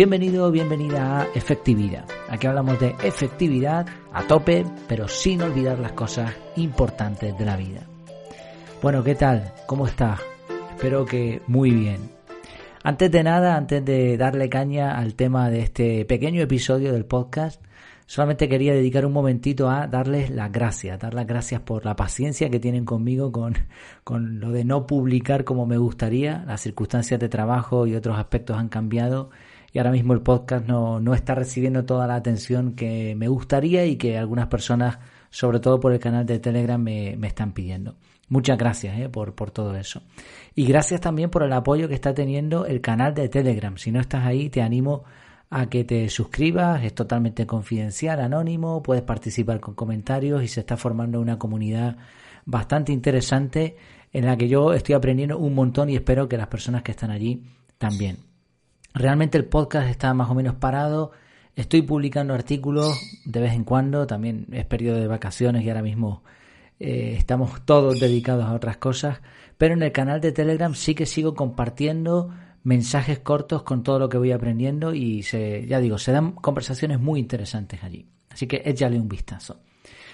Bienvenido bienvenida a Efectividad. Aquí hablamos de efectividad a tope, pero sin olvidar las cosas importantes de la vida. Bueno, ¿qué tal? ¿Cómo estás? Espero que muy bien. Antes de nada, antes de darle caña al tema de este pequeño episodio del podcast, solamente quería dedicar un momentito a darles las gracias, dar las gracias por la paciencia que tienen conmigo con, con lo de no publicar como me gustaría. Las circunstancias de trabajo y otros aspectos han cambiado y ahora mismo el podcast no, no está recibiendo toda la atención que me gustaría y que algunas personas, sobre todo por el canal de Telegram, me, me están pidiendo. Muchas gracias eh, por, por todo eso. Y gracias también por el apoyo que está teniendo el canal de Telegram. Si no estás ahí, te animo a que te suscribas. Es totalmente confidencial, anónimo. Puedes participar con comentarios y se está formando una comunidad bastante interesante en la que yo estoy aprendiendo un montón y espero que las personas que están allí también. Realmente el podcast está más o menos parado. Estoy publicando artículos de vez en cuando. También es periodo de vacaciones y ahora mismo eh, estamos todos dedicados a otras cosas, pero en el canal de Telegram sí que sigo compartiendo mensajes cortos con todo lo que voy aprendiendo y se, ya digo, se dan conversaciones muy interesantes allí. Así que échale un vistazo.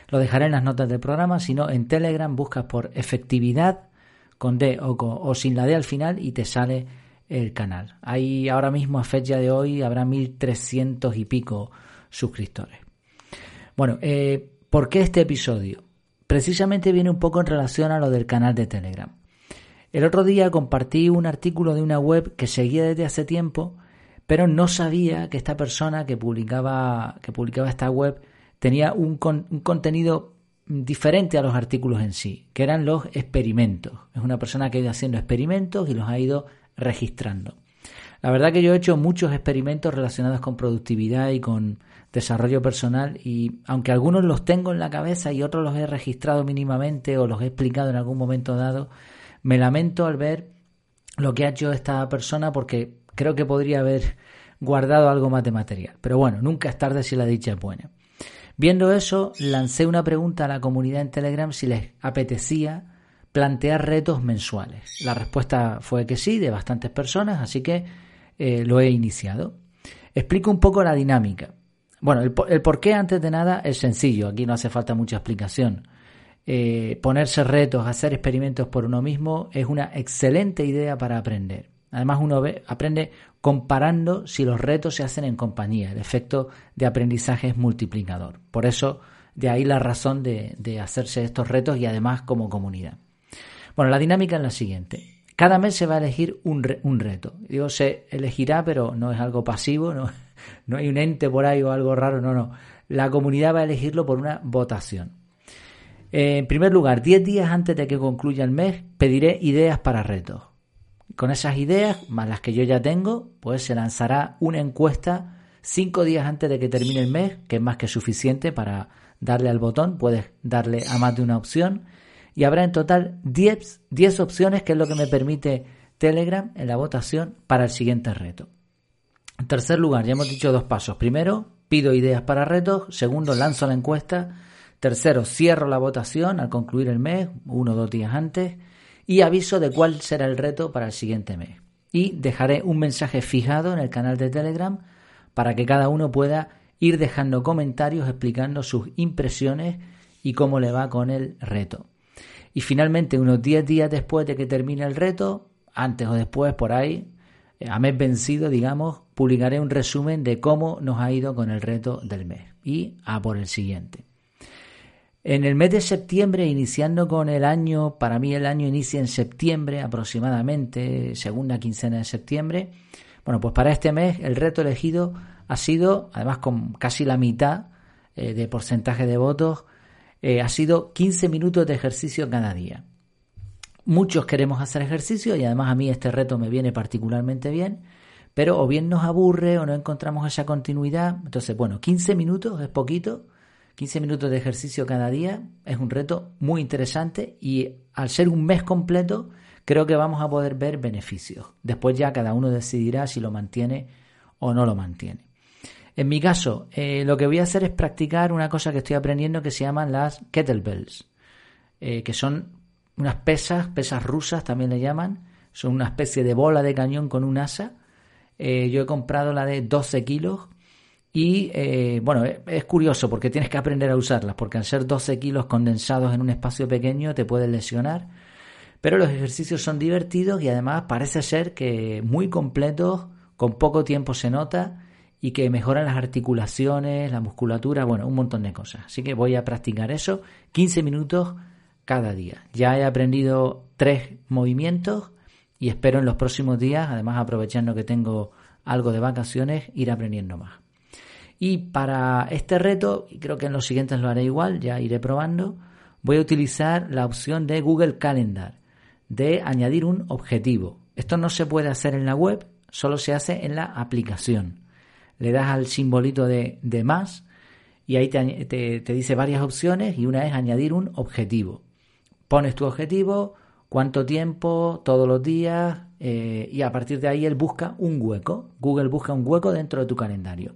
Lo dejaré en las notas del programa, si no en Telegram buscas por efectividad con D o, o sin la D al final y te sale el canal. Ahí ahora mismo a fecha de hoy habrá 1300 y pico suscriptores. Bueno, eh, ¿por qué este episodio? precisamente viene un poco en relación a lo del canal de Telegram. El otro día compartí un artículo de una web que seguía desde hace tiempo, pero no sabía que esta persona que publicaba, que publicaba esta web tenía un, un contenido diferente a los artículos en sí, que eran los experimentos. Es una persona que ha ido haciendo experimentos y los ha ido registrando. La verdad que yo he hecho muchos experimentos relacionados con productividad y con desarrollo personal y aunque algunos los tengo en la cabeza y otros los he registrado mínimamente o los he explicado en algún momento dado, me lamento al ver lo que ha hecho esta persona porque creo que podría haber guardado algo más de material. Pero bueno, nunca es tarde si la dicha es buena. Viendo eso, lancé una pregunta a la comunidad en Telegram si les apetecía plantear retos mensuales. La respuesta fue que sí, de bastantes personas, así que eh, lo he iniciado. Explico un poco la dinámica. Bueno, el, por qué antes de nada es sencillo, aquí no hace falta mucha explicación. Eh, ponerse retos, hacer experimentos por uno mismo es una excelente idea para aprender. Además uno aprende comparando si los retos se hacen en compañía. El efecto de aprendizaje es multiplicador. Por eso, de ahí la razón de, hacerse estos retos y además como comunidad. Bueno, la dinámica es la siguiente. Cada mes se va a elegir un, reto. Digo, se elegirá, pero no es algo pasivo, no, no hay un ente por ahí o algo raro, no, no. La comunidad va a elegirlo por una votación. En primer lugar, 10 días antes de que concluya el mes, pediré ideas para retos. Con esas ideas, más las que yo ya tengo, pues se lanzará una encuesta 5 días antes de que termine el mes, que es más que suficiente para darle al botón, puedes darle a más de una opción y habrá en total 10, 10 opciones, que es lo que me permite Telegram en la votación para el siguiente reto. En tercer lugar, ya hemos dicho dos pasos. Primero, pido ideas para retos. Segundo, lanzo la encuesta. Tercero, cierro la votación al concluir el mes, uno o dos días antes. Y aviso de cuál será el reto para el siguiente mes. Y dejaré un mensaje fijado en el canal de Telegram para que cada uno pueda ir dejando comentarios explicando sus impresiones y cómo le va con el reto. Y finalmente, unos 10 días después de que termine el reto, antes o después, por ahí, eh, a mes vencido, digamos, publicaré un resumen de cómo nos ha ido con el reto del mes y a por el siguiente. En el mes de septiembre, iniciando con el año, para mí el año inicia en septiembre aproximadamente, segunda quincena de septiembre. Bueno, pues para este mes el reto elegido ha sido, además con casi la mitad eh, de porcentaje de votos, eh, ha sido 15 minutos de ejercicio cada día. Muchos queremos hacer ejercicio y además a mí este reto me viene particularmente bien, pero o bien nos aburre o no encontramos esa continuidad. Entonces, bueno, 15 minutos es poquito, 15 minutos de ejercicio cada día es un reto muy interesante y al ser un mes completo creo que vamos a poder ver beneficios. Después ya cada uno decidirá si lo mantiene o no lo mantiene. En mi caso, eh, lo que voy a hacer es practicar una cosa que estoy aprendiendo que se llaman las kettlebells, eh, que son unas pesas, pesas rusas también le llaman, son una especie de bola de cañón con un asa Eh, yo he comprado la de 12 kilos y eh, bueno, es curioso porque tienes que aprender a usarlas, porque al ser 12 kilos condensados en un espacio pequeño te puedes lesionar. Pero los ejercicios son divertidos y además parece ser que muy completos, con poco tiempo se nota y que mejoran las articulaciones, la musculatura, bueno, un montón de cosas. Así que voy a practicar eso 15 minutos cada día. Ya he aprendido tres movimientos y espero en los próximos días, además aprovechando que tengo algo de vacaciones, ir aprendiendo más. Y para este reto, y creo que en los siguientes lo haré igual, ya iré probando, voy a utilizar la opción de Google Calendar, de añadir un objetivo. Esto no se puede hacer en la web, solo se hace en la aplicación. Le das al simbolito de, de más y ahí te, te, dice varias opciones y una es añadir un objetivo. Pones tu objetivo, cuánto tiempo, todos los días eh, y a partir de ahí él busca un hueco. Google busca un hueco dentro de tu calendario.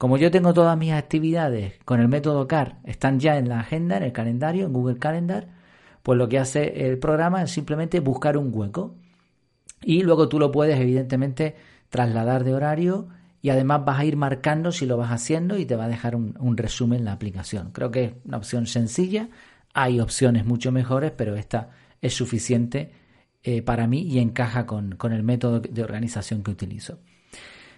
Como yo tengo todas mis actividades con el método CAR, están ya en la agenda, en el calendario, en Google Calendar, pues lo que hace el programa es simplemente buscar un hueco. Y luego tú lo puedes, evidentemente, trasladar de horario y además vas a ir marcando si lo vas haciendo y te va a dejar un, resumen en la aplicación. Creo que es una opción sencilla. Hay opciones mucho mejores, pero esta es suficiente eh, para mí y encaja con, con el método de organización que utilizo.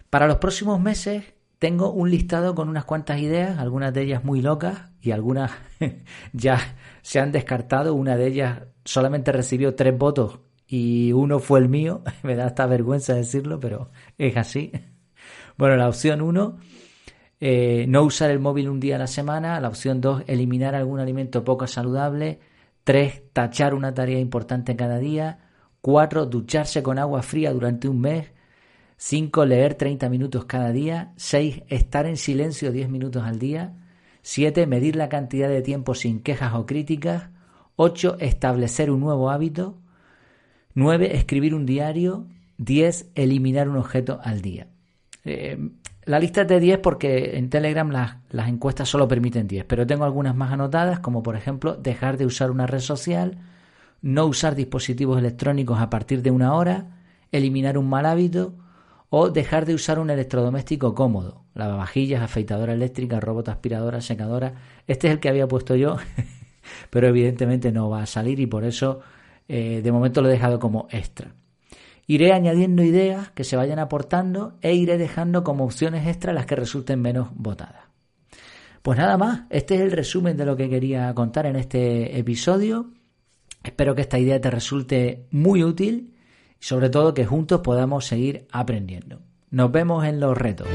Para los próximos meses tengo un listado con unas cuantas ideas, algunas de ellas muy locas y algunas ya se han descartado. Una de ellas solamente recibió tres votos y uno fue el mío. Me da esta vergüenza decirlo, pero es así. Bueno, la opción uno, eh, no usar el móvil un día a la semana. La opción dos, eliminar algún alimento poco saludable. Tres, tachar una tarea importante cada día. Cuatro, ducharse con agua fría durante un mes. 5. Leer 30 minutos cada día. 6. Estar en silencio 10 minutos al día. 7. Medir la cantidad de tiempo sin quejas o críticas. 8. Establecer un nuevo hábito. 9. Escribir un diario. 10. Eliminar un objeto al día. Eh, la lista es de 10 porque en Telegram las, encuestas solo permiten 10, pero tengo algunas más anotadas, como por ejemplo dejar de usar una red social, no usar dispositivos electrónicos a partir de una hora, eliminar un mal hábito, o dejar de usar un electrodoméstico cómodo, lavavajillas, afeitadora eléctrica, robot aspiradora, secadora. Este es el que había puesto yo, pero evidentemente no va a salir y por eso eh, de momento lo he dejado como extra. Iré añadiendo ideas que se vayan aportando e iré dejando como opciones extra las que resulten menos votadas. Pues nada más, este es el resumen de lo que quería contar en este episodio. Espero que esta idea te resulte muy útil y sobre todo que juntos podamos seguir aprendiendo. Nos vemos en los retos.